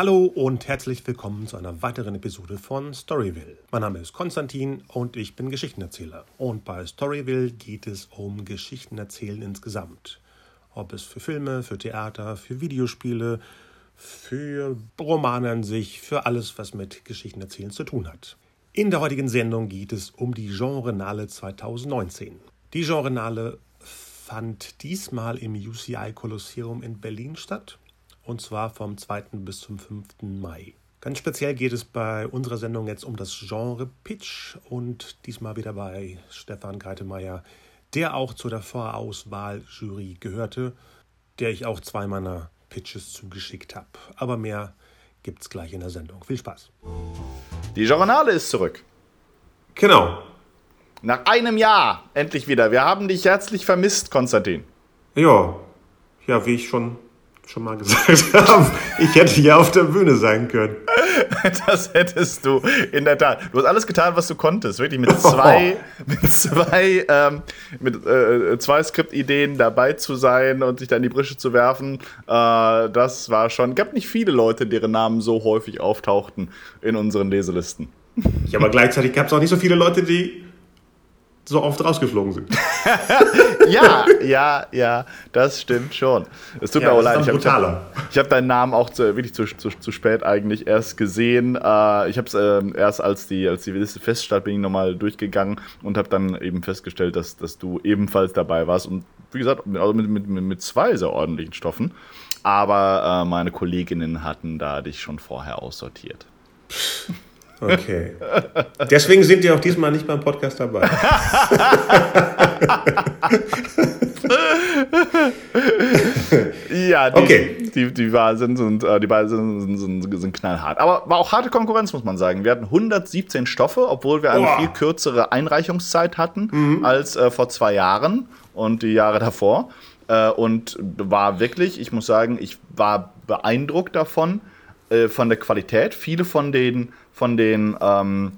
Hallo und herzlich willkommen zu einer weiteren Episode von Storyville. Mein Name ist Konstantin und ich bin Geschichtenerzähler. Und bei Storyville geht es um Geschichtenerzählen insgesamt. Ob es für Filme, für Theater, für Videospiele, für Romane an sich, für alles, was mit Geschichtenerzählen zu tun hat. In der heutigen Sendung geht es um die Genrenale 2019. Die Genrenale fand diesmal im UCI Kolosseum in Berlin statt und zwar vom 2. bis zum 5. Mai. Ganz speziell geht es bei unserer Sendung jetzt um das Genre Pitch und diesmal wieder bei Stefan Greitemeyer, der auch zu der Vorauswahljury gehörte, der ich auch zwei meiner Pitches zugeschickt habe. Aber mehr gibt's gleich in der Sendung. Viel Spaß. Die Journale ist zurück. Genau. Nach einem Jahr endlich wieder. Wir haben dich herzlich vermisst, Konstantin. Ja, ja, wie ich schon schon mal gesagt haben, ich hätte hier auf der Bühne sein können. Das hättest du, in der Tat. Du hast alles getan, was du konntest. Wirklich mit zwei, oh. mit zwei, ähm, mit äh, zwei Skriptideen dabei zu sein und sich da in die Brische zu werfen. Äh, das war schon. Es gab nicht viele Leute, deren Namen so häufig auftauchten in unseren Leselisten. Ja, aber gleichzeitig gab es auch nicht so viele Leute, die so oft rausgeflogen sind. ja, ja, ja, das stimmt schon. Es tut ja, mir auch leid. Ich habe hab deinen Namen auch zu, wirklich zu, zu, zu, spät eigentlich erst gesehen. Äh, ich habe es äh, erst als die, als die Liste feststand, bin ich nochmal durchgegangen und habe dann eben festgestellt, dass, dass du ebenfalls dabei warst. Und wie gesagt, also mit, mit, mit zwei sehr ordentlichen Stoffen. Aber äh, meine Kolleginnen hatten da dich schon vorher aussortiert. Okay. Deswegen sind die auch diesmal nicht beim Podcast dabei. ja, die, okay. die, die sind, sind, äh, die beiden sind, sind, sind, knallhart. Aber war auch harte Konkurrenz, muss man sagen. Wir hatten 117 Stoffe, obwohl wir eine Boah. viel kürzere Einreichungszeit hatten mhm. als äh, vor zwei Jahren und die Jahre davor. Äh, und war wirklich, ich muss sagen, ich war beeindruckt davon, äh, von der Qualität. Viele von den von den ähm,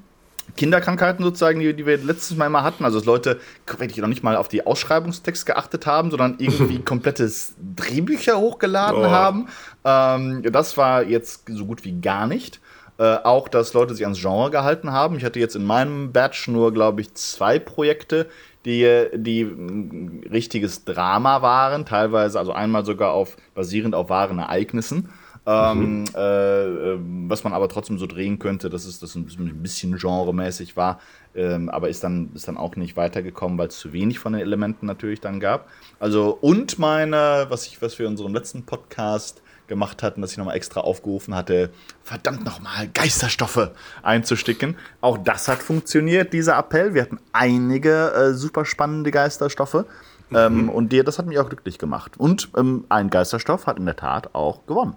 Kinderkrankheiten sozusagen, die, die, wir letztes Mal immer hatten. Also dass Leute wirklich noch nicht mal auf die Ausschreibungstext geachtet haben, sondern irgendwie komplettes Drehbücher hochgeladen oh. haben. Ähm, das war jetzt so gut wie gar nicht. Äh, auch, dass Leute sich ans Genre gehalten haben. Ich hatte jetzt in meinem Batch nur, glaube ich, zwei Projekte, die, die ein richtiges Drama waren, teilweise, also einmal sogar auf basierend auf wahren Ereignissen. Ähm, mhm. äh, ähm, was man aber trotzdem so drehen könnte, dass es das ein bisschen genremäßig war, ähm, aber ist dann, ist dann auch nicht weitergekommen, weil es zu wenig von den Elementen natürlich dann gab. Also, und meine, was ich, was wir in unserem letzten Podcast gemacht hatten, dass ich nochmal extra aufgerufen hatte, verdammt nochmal Geisterstoffe einzusticken. Auch das hat funktioniert, dieser Appell. Wir hatten einige äh, super spannende Geisterstoffe. Mhm. Ähm, und dir, das hat mich auch glücklich gemacht. Und ähm, ein Geisterstoff hat in der Tat auch gewonnen.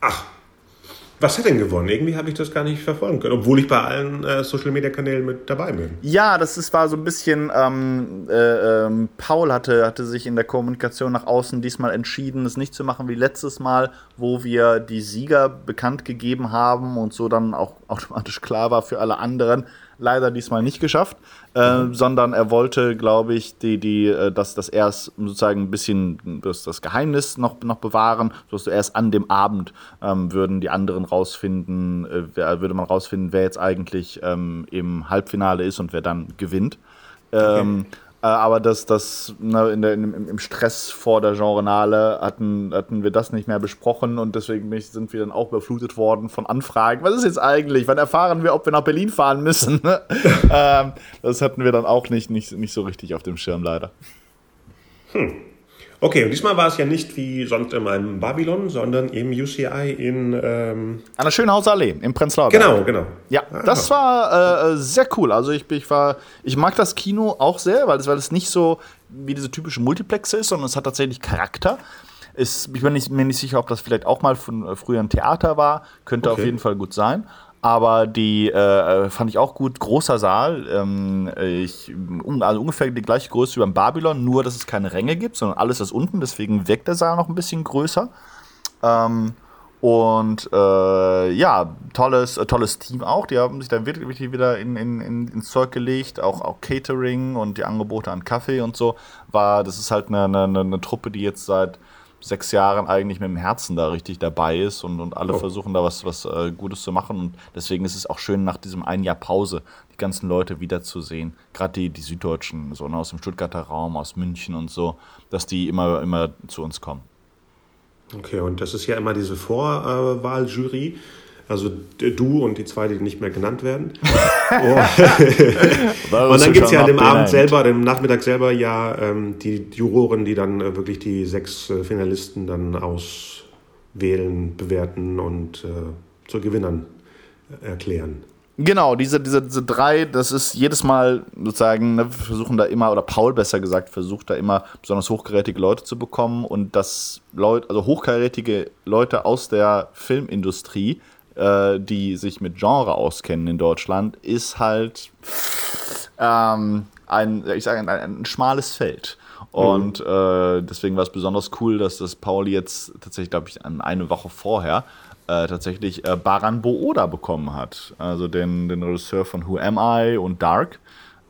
Ach, was hat denn gewonnen? Irgendwie habe ich das gar nicht verfolgen können, obwohl ich bei allen äh, Social Media Kanälen mit dabei bin. Ja, das ist, war so ein bisschen. Ähm, äh, ähm, Paul hatte, hatte sich in der Kommunikation nach außen diesmal entschieden, es nicht zu machen wie letztes Mal, wo wir die Sieger bekannt gegeben haben und so dann auch automatisch klar war für alle anderen, leider diesmal nicht geschafft, äh, mhm. sondern er wollte, glaube ich, die, die, äh, dass, dass er es sozusagen ein bisschen das, das Geheimnis noch, noch bewahren, sodass du erst an dem Abend ähm, würden die anderen rausfinden, äh, wer, würde man rausfinden, wer jetzt eigentlich ähm, im Halbfinale ist und wer dann gewinnt. Ähm, okay. Äh, aber das, das ne, in der, in, im Stress vor der Genrenale hatten, hatten wir das nicht mehr besprochen und deswegen sind wir dann auch überflutet worden von Anfragen. Was ist jetzt eigentlich? Wann erfahren wir, ob wir nach Berlin fahren müssen? ähm, das hatten wir dann auch nicht, nicht, nicht so richtig auf dem Schirm, leider. Hm. Okay, und diesmal war es ja nicht wie sonst in Babylon, sondern im UCI in. Ähm An der Schönhauser Allee, im Prenzlauer Berg. Genau, genau. Ja, ah. das war äh, sehr cool. Also ich, ich, war, ich mag das Kino auch sehr, weil es, weil es nicht so wie diese typische Multiplexe ist, sondern es hat tatsächlich Charakter. Es, ich bin nicht, mir nicht sicher, ob das vielleicht auch mal von äh, früher ein Theater war. Könnte okay. auf jeden Fall gut sein. Aber die äh, fand ich auch gut. Großer Saal. Ähm, ich, also ungefähr die gleiche Größe wie beim Babylon, nur dass es keine Ränge gibt, sondern alles ist unten. Deswegen wirkt der Saal noch ein bisschen größer. Ähm, und äh, ja, tolles, äh, tolles Team auch. Die haben sich dann wirklich wieder in, in, in, ins Zeug gelegt. Auch, auch Catering und die Angebote an Kaffee und so. War, das ist halt eine, eine, eine Truppe, die jetzt seit sechs Jahren eigentlich mit dem Herzen da richtig dabei ist und, und alle oh. versuchen da was, was äh, Gutes zu machen. Und deswegen ist es auch schön, nach diesem ein Jahr Pause die ganzen Leute wiederzusehen. Gerade die, die Süddeutschen, so ne, aus dem Stuttgarter Raum, aus München und so, dass die immer, immer zu uns kommen. Okay, und das ist ja immer diese Vorwahljury. Also du und die zwei, die nicht mehr genannt werden. oh. und dann gibt es ja an dem Abend selber, dem Nachmittag selber ja ähm, die Juroren, die dann äh, wirklich die sechs äh, Finalisten dann auswählen, bewerten und äh, zu Gewinnern erklären. Genau, diese, diese, diese drei, das ist jedes Mal sozusagen, ne, wir versuchen da immer, oder Paul besser gesagt, versucht da immer besonders hochkarätige Leute zu bekommen und das Leute, also hochkarätige Leute aus der Filmindustrie, äh, die sich mit Genre auskennen in Deutschland, ist halt ähm, ein, ich sage, ein, ein schmales Feld. Und mhm. äh, deswegen war es besonders cool, dass das Paul jetzt tatsächlich, glaube ich, eine Woche vorher äh, tatsächlich äh, Baran Booda bekommen hat. Also den, den Regisseur von Who Am I und Dark.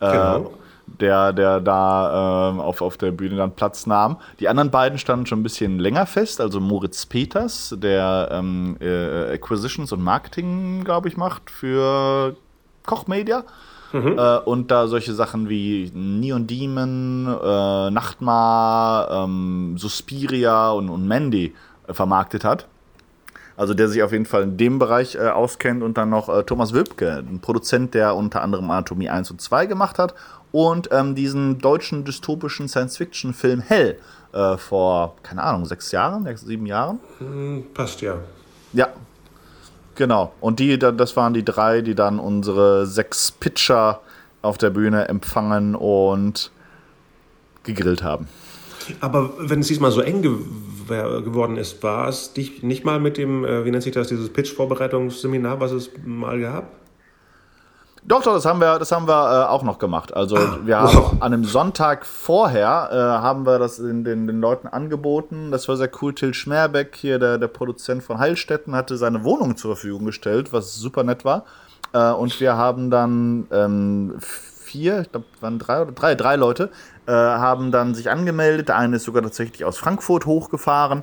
Genau. Der, der da äh, auf, auf der Bühne dann Platz nahm. Die anderen beiden standen schon ein bisschen länger fest. Also Moritz Peters, der ähm, äh, Acquisitions und Marketing, glaube ich, macht für Kochmedia. Mhm. Äh, und da solche Sachen wie Neon Demon, äh, Nachtmar, ähm, Suspiria und, und Mandy äh, vermarktet hat. Also der sich auf jeden Fall in dem Bereich äh, auskennt und dann noch äh, Thomas Wölbke, ein Produzent, der unter anderem Anatomie 1 und 2 gemacht hat und ähm, diesen deutschen dystopischen Science-Fiction-Film Hell äh, vor, keine Ahnung, sechs Jahren, sechs, sieben Jahren? Hm, passt ja. Ja, genau. Und die, das waren die drei, die dann unsere sechs Pitcher auf der Bühne empfangen und gegrillt haben. Aber wenn es diesmal so eng geworden ist, war es dich nicht mal mit dem, äh, wie nennt sich das, dieses Pitch-Vorbereitungsseminar, was es mal gab? Doch, doch, das haben wir, das haben wir äh, auch noch gemacht. Also ah, wir haben an einem Sonntag vorher äh, haben wir das den, den, den Leuten angeboten. Das war sehr cool. Till Schmerbeck, hier der, der Produzent von Heilstätten, hatte seine Wohnung zur Verfügung gestellt, was super nett war. Äh, und wir haben dann ähm, vier, ich glaube, waren drei oder drei, drei Leute, äh, haben dann sich angemeldet. Der eine ist sogar tatsächlich aus Frankfurt hochgefahren.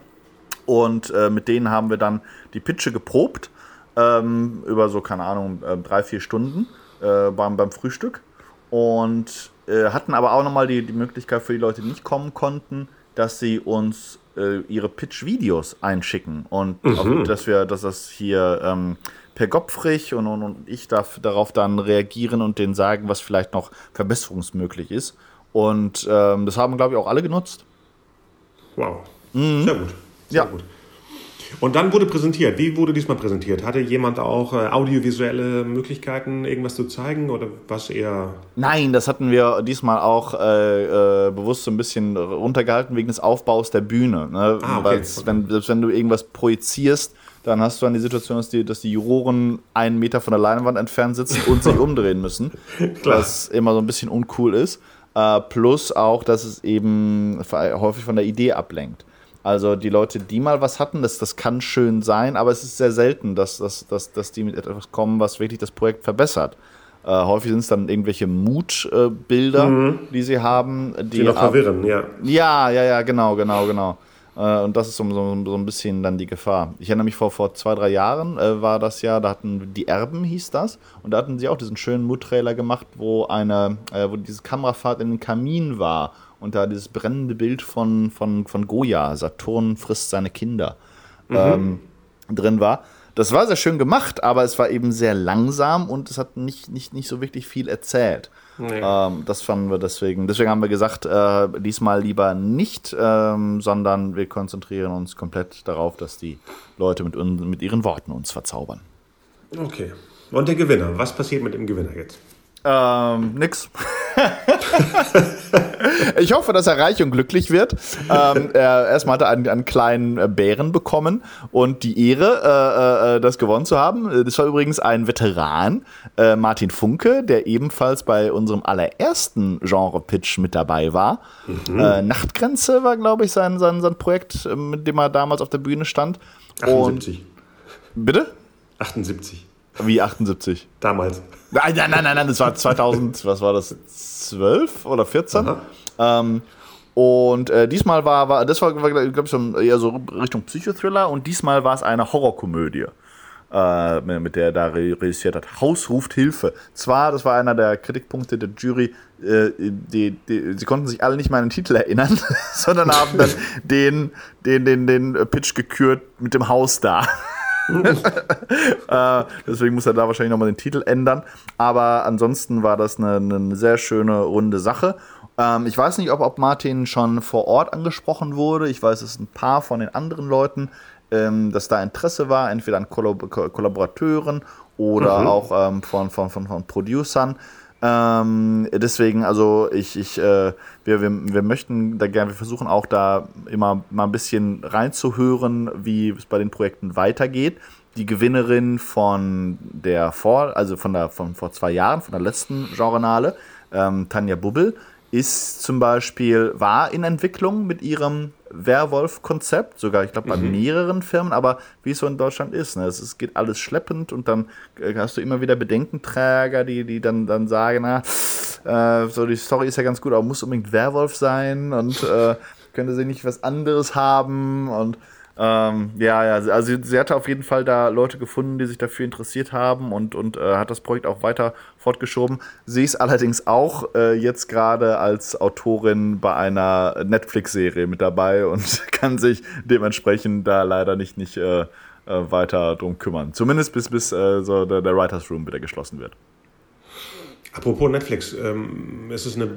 Und äh, mit denen haben wir dann die Pitche geprobt. Ähm, über so, keine Ahnung, äh, drei, vier Stunden äh, beim, beim Frühstück. Und äh, hatten aber auch nochmal die, die Möglichkeit für die Leute, die nicht kommen konnten, dass sie uns ihre Pitch-Videos einschicken. Und mhm. auch, dass wir, dass das hier ähm, per Gopfrich und, und, und ich darf darauf dann reagieren und denen sagen, was vielleicht noch verbesserungsmöglich ist. Und ähm, das haben, glaube ich, auch alle genutzt. Wow. Mhm. Sehr gut. Sehr ja. gut. Und dann wurde präsentiert. Wie wurde diesmal präsentiert? Hatte jemand auch äh, audiovisuelle Möglichkeiten, irgendwas zu zeigen oder was eher? Nein, das hatten wir diesmal auch äh, äh, bewusst so ein bisschen runtergehalten wegen des Aufbaus der Bühne. Ne? Ah, okay. Weil wenn, selbst wenn du irgendwas projizierst, dann hast du dann die Situation, dass die, dass die Juroren einen Meter von der Leinwand entfernt sitzen und sich umdrehen müssen. was immer so ein bisschen uncool ist. Äh, plus auch, dass es eben häufig von der Idee ablenkt. Also die Leute, die mal was hatten, das, das kann schön sein, aber es ist sehr selten, dass, dass, dass, dass die mit etwas kommen, was wirklich das Projekt verbessert. Äh, häufig sind es dann irgendwelche Mutbilder, äh, mhm. die sie haben. Die, die noch verwirren, ja. Ja, ja, ja, genau, genau, genau. Äh, und das ist so, so, so, ein bisschen dann die Gefahr. Ich erinnere mich vor, vor zwei, drei Jahren äh, war das ja, da hatten die Erben hieß das, und da hatten sie auch diesen schönen Mood-Trailer gemacht, wo eine, äh, wo diese Kamerafahrt in den Kamin war und da dieses brennende Bild von, von, von Goya, Saturn frisst seine Kinder, mhm. ähm, drin war. Das war sehr schön gemacht, aber es war eben sehr langsam und es hat nicht, nicht, nicht so wirklich viel erzählt. Nee. Ähm, das fanden wir deswegen. Deswegen haben wir gesagt, äh, diesmal lieber nicht, ähm, sondern wir konzentrieren uns komplett darauf, dass die Leute mit, mit ihren Worten uns verzaubern. Okay. Und der Gewinner. Was passiert mit dem Gewinner jetzt? Ähm, nix. ich hoffe, dass er reich und glücklich wird. Ähm, er, erstmal hat er einen, einen, kleinen äh, Bären bekommen und die Ehre, äh, äh, das gewonnen zu haben. Das war übrigens ein Veteran, äh, Martin Funke, der ebenfalls bei unserem allerersten Genre-Pitch mit dabei war. Mhm. Äh, Nachtgrenze war, glaube ich, sein, sein, sein Projekt, äh, mit dem er damals auf der Bühne stand. 78. Und, bitte? 78. Wie 78? Damals. Nein, nein, nein, nein, das war 2000, was war das, 12 oder 14? Ähm, Und äh, diesmal war, war, das war, glaube ich, so eher so Richtung Psychothriller und diesmal war es eine Horrorkomödie. Äh, mit der er da reüssiert hat. Haus ruft Hilfe. Zwar, das war einer der Kritikpunkte der Jury, äh, die, die, sie konnten sich alle nicht mal an den Titel erinnern, sondern haben dann den, den, den, den Pitch gekürt mit dem Haus da. äh, deswegen muss er da wahrscheinlich nochmal den Titel ändern. Aber ansonsten war das eine, eine sehr schöne, runde Sache. Ähm, ich weiß nicht, ob, ob Martin schon vor Ort angesprochen wurde. Ich weiß, es ein paar von den anderen Leuten, ähm, dass da Interesse war, entweder an Kollab Kollaborateuren oder mhm. auch ähm, von, von, von, von Producern. Ähm, deswegen, also ich, ich, äh, wir, wir, wir möchten da gerne, wir versuchen auch da immer mal ein bisschen reinzuhören, wie es bei den Projekten weitergeht. Die Gewinnerin von der vor, also von der von vor zwei Jahren, von der letzten Genrenale, ähm, Tanja Bubbel, ist zum Beispiel, war in Entwicklung mit ihrem Werwolf-Konzept, sogar, ich glaube, bei mhm. mehreren Firmen, aber wie es so in Deutschland ist, ne? es, es geht alles schleppend und dann äh, hast du immer wieder Bedenkenträger, die, die dann, dann sagen, na, äh, so die Story ist ja ganz gut, aber muss unbedingt Werwolf sein und äh, könnte sie nicht was anderes haben und ähm, ja, ja, also sie hatte auf jeden Fall da Leute gefunden, die sich dafür interessiert haben und, und äh, hat das Projekt auch weiter fortgeschoben. Sie ist allerdings auch äh, jetzt gerade als Autorin bei einer Netflix-Serie mit dabei und kann sich dementsprechend da leider nicht, nicht äh, äh weiter drum kümmern. Zumindest bis, bis äh, so der, der Writers Room wieder geschlossen wird. Apropos Netflix, ähm, ist es ein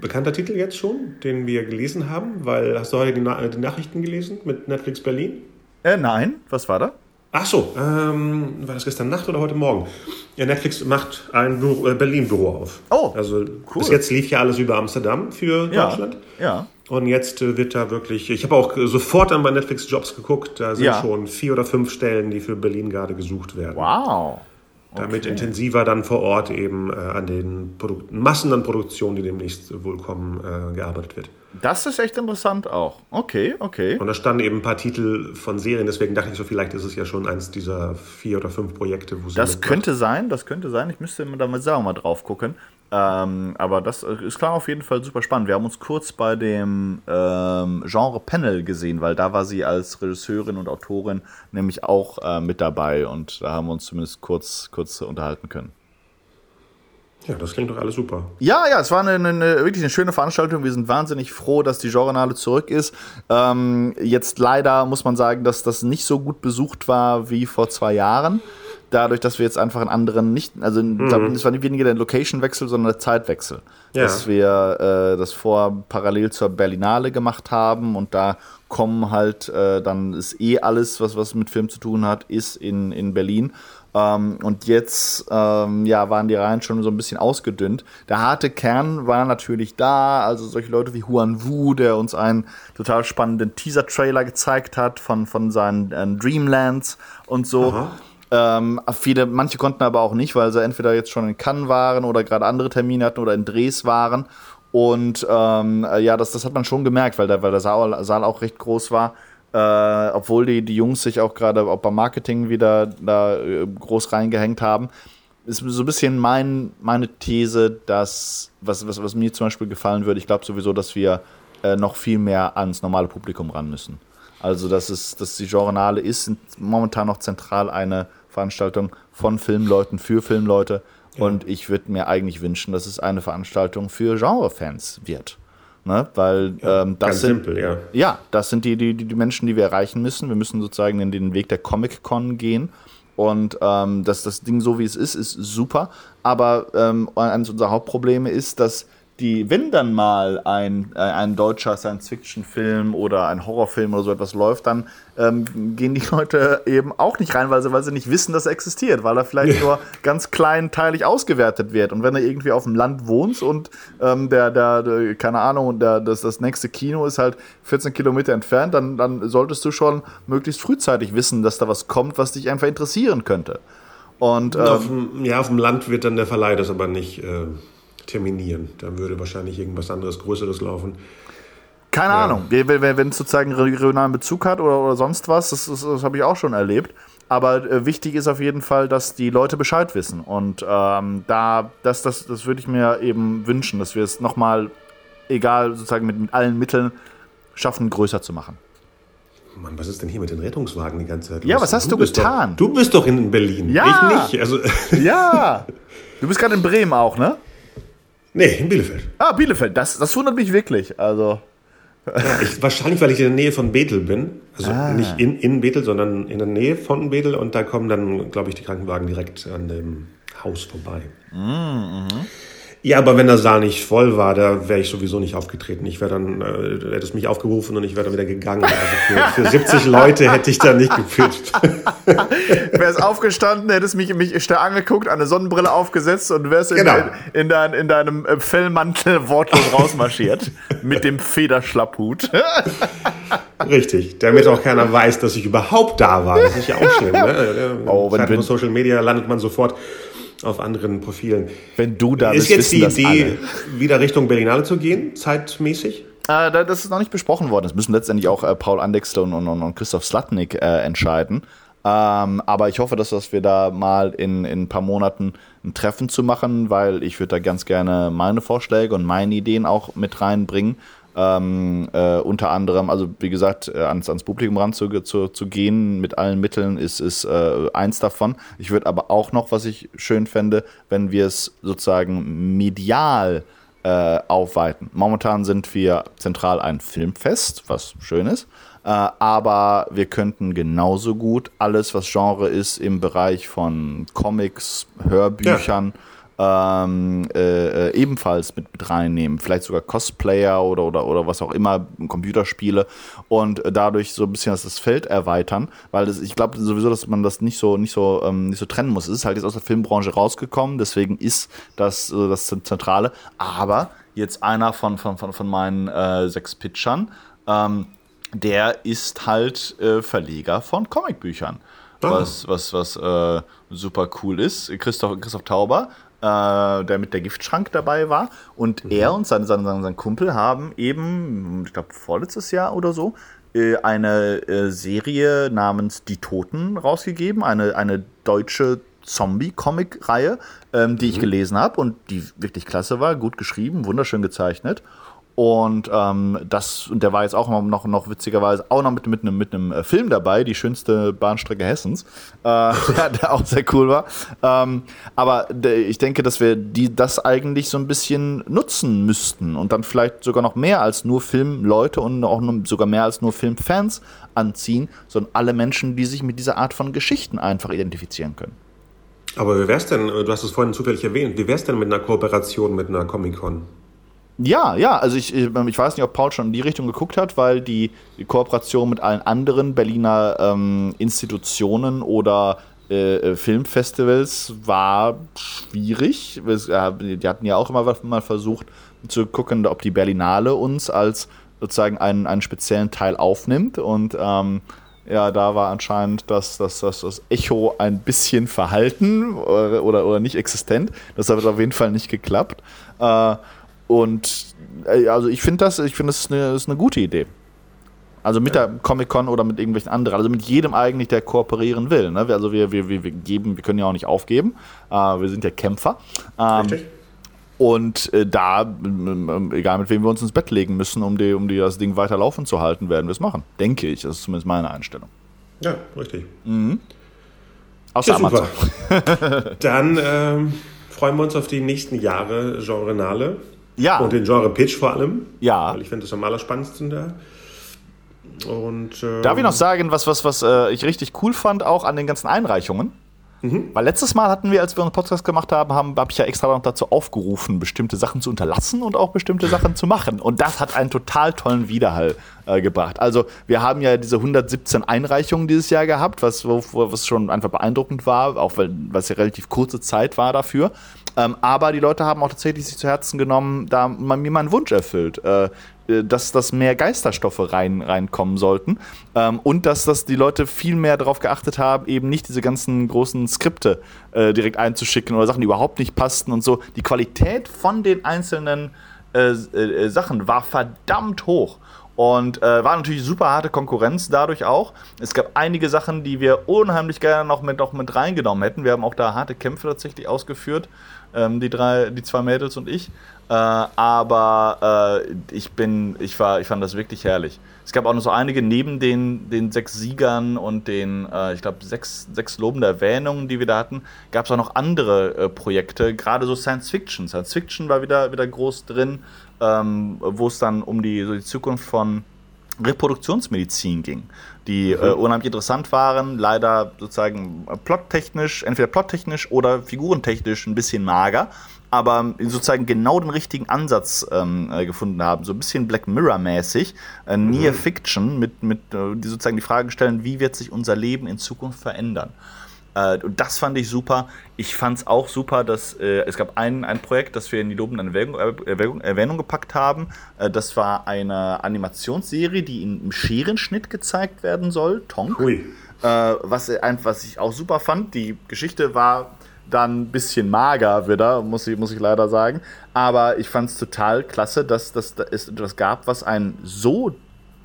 bekannter Titel jetzt schon, den wir gelesen haben? Weil hast du heute die, Na die Nachrichten gelesen mit Netflix Berlin? Äh, nein, was war da? Ach so, ähm, war das gestern Nacht oder heute Morgen? Ja, Netflix macht ein äh, Berlin-Büro auf. Oh, also cool. bis jetzt lief ja alles über Amsterdam für Deutschland. Ja. ja. Und jetzt äh, wird da wirklich, ich habe auch sofort dann bei Netflix Jobs geguckt, da sind ja. schon vier oder fünf Stellen, die für Berlin gerade gesucht werden. Wow damit okay. intensiver dann vor Ort eben äh, an den Produkten, Massen an Produktionen, die demnächst wohl kommen, äh, gearbeitet wird. Das ist echt interessant auch. Okay, okay. Und da standen eben ein paar Titel von Serien, deswegen dachte ich so, vielleicht ist es ja schon eins dieser vier oder fünf Projekte, wo sie. Das könnte sein, das könnte sein. Ich müsste da mal selber mal drauf gucken. Ähm, aber das ist klar auf jeden Fall super spannend. Wir haben uns kurz bei dem ähm, Genre Panel gesehen, weil da war sie als Regisseurin und Autorin nämlich auch äh, mit dabei und da haben wir uns zumindest kurz, kurz unterhalten können. Ja, das klingt doch alles super. Ja, ja, es war eine, eine, wirklich eine schöne Veranstaltung. Wir sind wahnsinnig froh, dass die Genrenale zurück ist. Ähm, jetzt leider muss man sagen, dass das nicht so gut besucht war wie vor zwei Jahren dadurch, dass wir jetzt einfach einen anderen nicht, also mhm. es war nicht weniger der Location-Wechsel, sondern der Zeitwechsel. Ja. Dass wir äh, das vor parallel zur Berlinale gemacht haben und da kommen halt, äh, dann ist eh alles, was, was mit Film zu tun hat, ist in, in Berlin. Ähm, und jetzt ähm, ja, waren die Reihen schon so ein bisschen ausgedünnt. Der harte Kern war natürlich da, also solche Leute wie Huan Wu, der uns einen total spannenden Teaser-Trailer gezeigt hat von, von seinen äh, Dreamlands und so. Aha. Ähm, viele, manche konnten aber auch nicht, weil sie entweder jetzt schon in Cannes waren oder gerade andere Termine hatten oder in Drehs waren. Und ähm, äh, ja, das, das hat man schon gemerkt, weil der, weil der Saal, Saal auch recht groß war. Äh, obwohl die, die Jungs sich auch gerade auch beim Marketing wieder da äh, groß reingehängt haben. Ist so ein bisschen mein, meine These, dass, was, was, was mir zum Beispiel gefallen würde, ich glaube sowieso, dass wir äh, noch viel mehr ans normale Publikum ran müssen. Also, dass, es, dass die Journale ist momentan noch zentral eine Veranstaltung von Filmleuten für Filmleute. Ja. Und ich würde mir eigentlich wünschen, dass es eine Veranstaltung für Genrefans wird. Ne? Weil ja, ähm, das sind simpel, ja. ja. das sind die, die, die Menschen, die wir erreichen müssen. Wir müssen sozusagen in den Weg der Comic-Con gehen. Und ähm, dass das Ding so wie es ist, ist super. Aber ähm, eines unserer Hauptprobleme ist, dass die, wenn dann mal ein, äh, ein deutscher Science-Fiction-Film oder ein Horrorfilm oder so etwas läuft, dann ähm, gehen die Leute eben auch nicht rein, weil sie, weil sie nicht wissen, dass er existiert, weil er vielleicht nur ganz kleinteilig ausgewertet wird. Und wenn du irgendwie auf dem Land wohnst und ähm, der, der, der, keine Ahnung, der, das, das nächste Kino ist halt 14 Kilometer entfernt, dann, dann solltest du schon möglichst frühzeitig wissen, dass da was kommt, was dich einfach interessieren könnte. Und, ähm, auf dem, ja, auf dem Land wird dann der Verleih das aber nicht. Äh terminieren. Dann würde wahrscheinlich irgendwas anderes, Größeres laufen. Keine ja. Ahnung, wenn es sozusagen regionalen Bezug hat oder, oder sonst was, das, das, das habe ich auch schon erlebt. Aber äh, wichtig ist auf jeden Fall, dass die Leute Bescheid wissen. Und ähm, da, das, das, das würde ich mir eben wünschen, dass wir es nochmal egal sozusagen mit, mit allen Mitteln, schaffen, größer zu machen. Mann, was ist denn hier mit den Rettungswagen die ganze Zeit? Ja, was hast du, bist getan? Doch, du bist doch in Berlin. Ja. Ich nicht. Also, Ja. Du bist gerade in Bremen auch, ne? Nee, in Bielefeld. Ah, Bielefeld. Das, das wundert mich wirklich. Also. Ja, ich, wahrscheinlich, weil ich in der Nähe von Bethel bin. Also Ah. nicht in, in Bethel, sondern in der Nähe von Bethel. Und da kommen dann, glaube ich, die Krankenwagen direkt an dem Haus vorbei. Mhm, Ja, aber wenn der Saal nicht voll war, da wäre ich sowieso nicht aufgetreten. Ich wäre dann, äh, du hättest mich aufgerufen und ich wäre dann wieder gegangen. Also für, für 70 Leute hätte ich da nicht gepitcht. Wärst aufgestanden, hättest mich, mich starr angeguckt, eine Sonnenbrille aufgesetzt und wärst in, Genau. in, in, dein, in deinem äh, Fellmantel wortlos rausmarschiert. mit dem Federschlapphut. Richtig, damit auch keiner weiß, dass ich überhaupt da war. Das ist ja auch schlimm. Ne? Oh, wenn- wenn- Social Media landet man sofort auf anderen Profilen. Wenn du da Ist bist, jetzt wissen die Idee, wieder Richtung Berlinale zu gehen, zeitmäßig? Äh, da- das ist noch nicht besprochen worden. Das müssen letztendlich auch äh, Paul Andexter und, und, und Christoph Slatnik äh, entscheiden. Ähm, aber ich hoffe, dass, dass wir da mal in, in ein paar Monaten ein Treffen zu machen, weil ich würde da ganz gerne meine Vorschläge und meine Ideen auch mit reinbringen. Ähm, äh, unter anderem, also wie gesagt, äh, ans, ans Publikum ran zu, zu, gehen mit allen Mitteln ist, ist äh, eins davon. Ich würde aber auch noch, was ich schön fände, wenn wir es sozusagen medial äh, aufweiten. Momentan sind wir zentral ein Filmfest, was schön ist. Äh, aber wir könnten genauso gut alles, was Genre ist, im Bereich von Comics, Hörbüchern, ähm, äh, äh, ebenfalls mit, mit reinnehmen. Vielleicht sogar Cosplayer oder, oder, oder was auch immer, Computerspiele und dadurch so ein bisschen das Feld erweitern, weil das, ich glaube sowieso, dass man das nicht so, nicht, so, ähm, nicht so trennen muss. Es ist halt jetzt aus der Filmbranche rausgekommen, deswegen ist das äh, das Zentrale. Aber jetzt einer von, von, von, von meinen äh, sechs Pitchern, ähm, der ist halt äh, Verleger von Comicbüchern. Was, was, was äh, super cool ist. Christoph, Christoph Tauber, äh, der mit der Giftschrank dabei war. Und er und sein, sein, sein, sein Kumpel haben eben, ich glaube, vorletztes Jahr oder so, äh, eine äh, Serie namens Die Toten rausgegeben. Eine, eine deutsche Zombie-Comic-Reihe, ähm, die ich gelesen habe und die wirklich klasse war, gut geschrieben, wunderschön gezeichnet. Und ähm, das, und der war jetzt auch noch, noch witzigerweise auch noch mit, mit, einem, mit einem äh, Film dabei, die schönste Bahnstrecke Hessens, äh, der, der auch sehr cool war. Ähm, aber ich denke, dass wir die, das eigentlich so ein bisschen nutzen müssten und dann vielleicht sogar noch mehr als nur Filmleute und auch nur, sogar mehr als nur Filmfans anziehen, sondern alle Menschen, die sich mit dieser Art von Geschichten einfach identifizieren können. Aber wie wär's denn, du hast es vorhin zufällig erwähnt, wie wär's denn mit einer Kooperation mit einer Comic-Con? Ja, ja, also ich, ich ich weiß nicht, ob Paul schon in die Richtung geguckt hat, weil die, Kooperation mit allen anderen Berliner ähm, Institutionen oder äh, äh, Filmfestivals war schwierig. Äh, die hatten ja auch immer mal versucht zu gucken, ob die Berlinale uns als sozusagen einen, einen speziellen Teil aufnimmt und ähm, ja, da war anscheinend das, das, das, das Echo ein bisschen verhalten oder, oder, oder nicht existent. Das hat auf jeden Fall nicht geklappt. Äh, und äh, also ich finde das, ich finde das ist eine, ist eine gute Idee. Also mit der Comic-Con oder mit irgendwelchen anderen, also mit jedem eigentlich, der kooperieren will. Ne? Also wir, wir, wir geben, wir können ja auch nicht aufgeben. Äh, wir sind ja Kämpfer. Ähm, Richtig? und äh, da, egal mit wem wir uns ins Bett legen müssen, um, die, um die, das Ding weiter laufen zu halten, werden wir es machen. Denke ich. Das ist zumindest meine Einstellung. Ja, richtig. Außer Ja, Amazon. Dann ähm, freuen wir uns auf die nächsten Jahre Genrenale. Ja. Und den Genre-Pitch vor allem. Ja. Weil ich finde das am allerspannendsten da. Und, ähm, Darf ich noch sagen, was, was, was äh, ich richtig cool fand, auch an den ganzen Einreichungen? Weil letztes Mal hatten wir, als wir einen Podcast gemacht haben, haben habe ich ja extra noch dazu aufgerufen, bestimmte Sachen zu unterlassen und auch bestimmte Sachen zu machen. Und das hat einen total tollen Widerhall äh, gebracht. Also wir haben ja diese 117 Einreichungen dieses Jahr gehabt, was, was schon einfach beeindruckend war, auch weil was ja relativ kurze Zeit war dafür. Ähm, aber die Leute haben auch tatsächlich sich zu Herzen genommen, da man mir meinen Wunsch erfüllt. Äh, äh, dass, dass mehr Geisterstoffe rein, reinkommen sollten ähm, und dass, dass die Leute viel mehr darauf geachtet haben, eben nicht diese ganzen großen Skripte äh, direkt einzuschicken oder Sachen, die überhaupt nicht passten und so. Die Qualität von den einzelnen äh, äh, Sachen war verdammt hoch. Und äh, war natürlich super harte Konkurrenz dadurch auch. Es gab einige Sachen, die wir unheimlich gerne noch mit, noch mit reingenommen hätten. Wir haben auch da harte Kämpfe tatsächlich ausgeführt, ähm, die drei, die zwei Mädels und ich. Äh, aber äh, ich bin, ich war, ich fand das wirklich herrlich. Es gab auch noch so einige neben den, den sechs Siegern und den, äh, ich glaube, sechs, sechs lobende Erwähnungen, die wir da hatten, gab es auch noch andere äh, Projekte, gerade so Science Fiction. Science Fiction war wieder, wieder groß drin, ähm, wo es dann um die, so die Zukunft von Reproduktionsmedizin ging, die mhm. äh, unheimlich interessant waren, leider sozusagen plottechnisch, entweder plottechnisch oder figurentechnisch ein bisschen mager, aber sozusagen genau den richtigen Ansatz ähm, äh, gefunden haben. So ein bisschen Black Mirror-mäßig, äh, mhm. Near Fiction, mit, mit äh, die sozusagen die Frage stellen, wie wird sich unser Leben in Zukunft verändern. Äh, und das fand ich super. Ich fand es auch super, dass äh, es gab ein, ein Projekt, das wir in die lobende Erwähnung, Erwähnung, Erwähnung gepackt haben. Äh, das war eine Animationsserie, die im Scherenschnitt gezeigt werden soll, Tonk. Ui. was, was ich auch super fand. Die Geschichte war dann ein bisschen mager wieder, muss ich, muss ich leider sagen. Aber ich fand es total klasse, dass, dass, dass es etwas gab, was ein so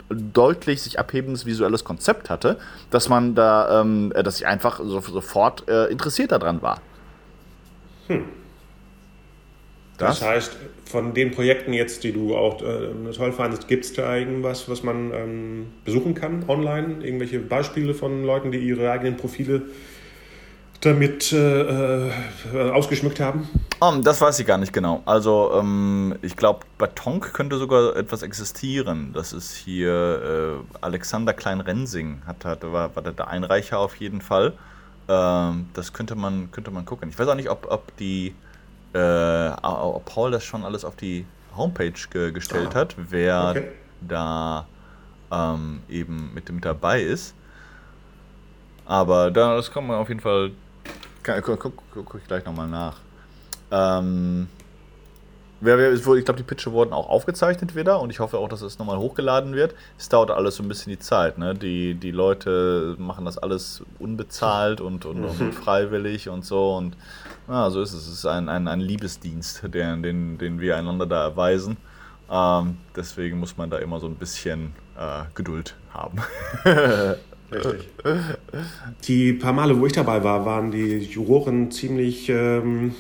deutlich sich abhebendes visuelles Konzept hatte, dass man da, ähm, dass ich einfach so, sofort äh, interessiert daran war. Hm. Das, das, heißt, von den Projekten jetzt, die du auch äh, toll fandest, gibt es da irgendwas, was man ähm, besuchen kann online? Irgendwelche Beispiele von Leuten, die ihre eigenen Profile damit äh, äh, ausgeschmückt haben? Um, das weiß ich gar nicht genau. Also ähm, ich glaube, bei Tonk könnte sogar etwas existieren. Das ist hier äh, Alexander Klein-Rensing, hat, hat, war, war der Einreicher auf jeden Fall. Ähm, das könnte man, könnte man gucken. Ich weiß auch nicht, ob, ob die äh, ob Paul das schon alles auf die Homepage ge gestellt ah, hat, wer okay. da ähm, eben mit, mit dabei ist. Aber da, das kann man auf jeden Fall Guck, guck, guck ich gleich nochmal nach. Ähm, ich glaube, die Pitche wurden auch aufgezeichnet wieder und ich hoffe auch, dass es nochmal hochgeladen wird. Es dauert alles so ein bisschen die Zeit. Ne? Die, die Leute machen das alles unbezahlt und, und, und mhm. freiwillig und so. Und ja, so ist es. Es ist ein, ein, ein Liebesdienst, der, den, den wir einander da erweisen. Ähm, deswegen muss man da immer so ein bisschen äh, Geduld haben. Richtig. Die paar Male, wo ich dabei war, waren die Juroren ziemlich ähm,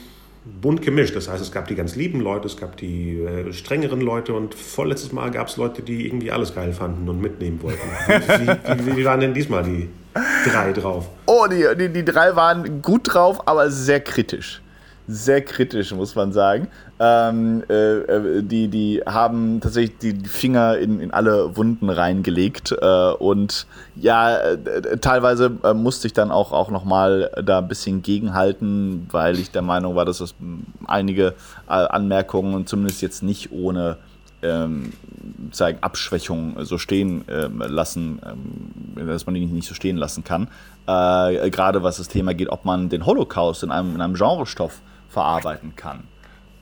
bunt gemischt. Das heißt, es gab die ganz lieben Leute, es gab die äh, strengeren Leute und vorletztes Mal gab es Leute, die irgendwie alles geil fanden und mitnehmen wollten. Wie, wie, wie waren denn diesmal die drei drauf? Oh, die, die, die drei waren gut drauf, aber sehr kritisch sehr kritisch, muss man sagen. Ähm, äh, äh, die, die haben tatsächlich die Finger in, in alle Wunden reingelegt äh, und ja, äh, teilweise äh, musste ich dann auch, auch nochmal da ein bisschen gegenhalten, weil ich der Meinung war, dass das einige äh, Anmerkungen zumindest jetzt nicht ohne ähm, zeigen Abschwächung so stehen ähm, lassen, ähm, dass man die nicht so stehen lassen kann. Äh, Gerade was das Thema geht, ob man den Holocaust in einem, in einem Genrestoff verarbeiten kann.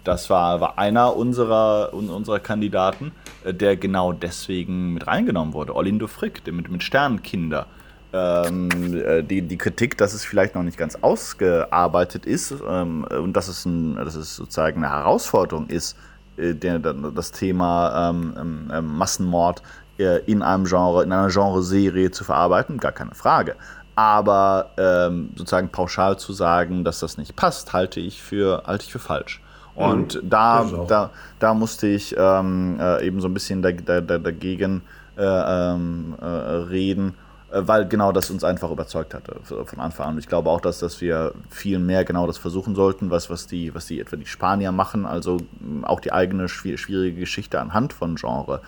Das war, war einer unserer, unserer Kandidaten, äh, der genau deswegen mit reingenommen wurde. Orlindo Frick, der mit, mit Sternenkinder. Ähm, äh, die, die Kritik, dass es vielleicht noch nicht ganz ausgearbeitet ist ähm, und dass es, ein, dass es sozusagen eine Herausforderung ist, äh, der, das Thema ähm, ähm, ähm Massenmord äh, in einem Genre, in einer Genreserie zu verarbeiten, gar keine Frage. Aber ähm, sozusagen pauschal zu sagen, dass das nicht passt, halte ich für, halte ich für falsch. Und mhm, da, da, da musste ich ähm, äh, eben so ein bisschen da, da, dagegen äh, ähm, äh, reden, weil genau das uns einfach überzeugt hatte von Anfang an. Ich glaube auch, dass, dass wir viel mehr genau das versuchen sollten, was, was, die, was die etwa die Spanier machen, also auch die eigene schwierige Geschichte anhand von Genre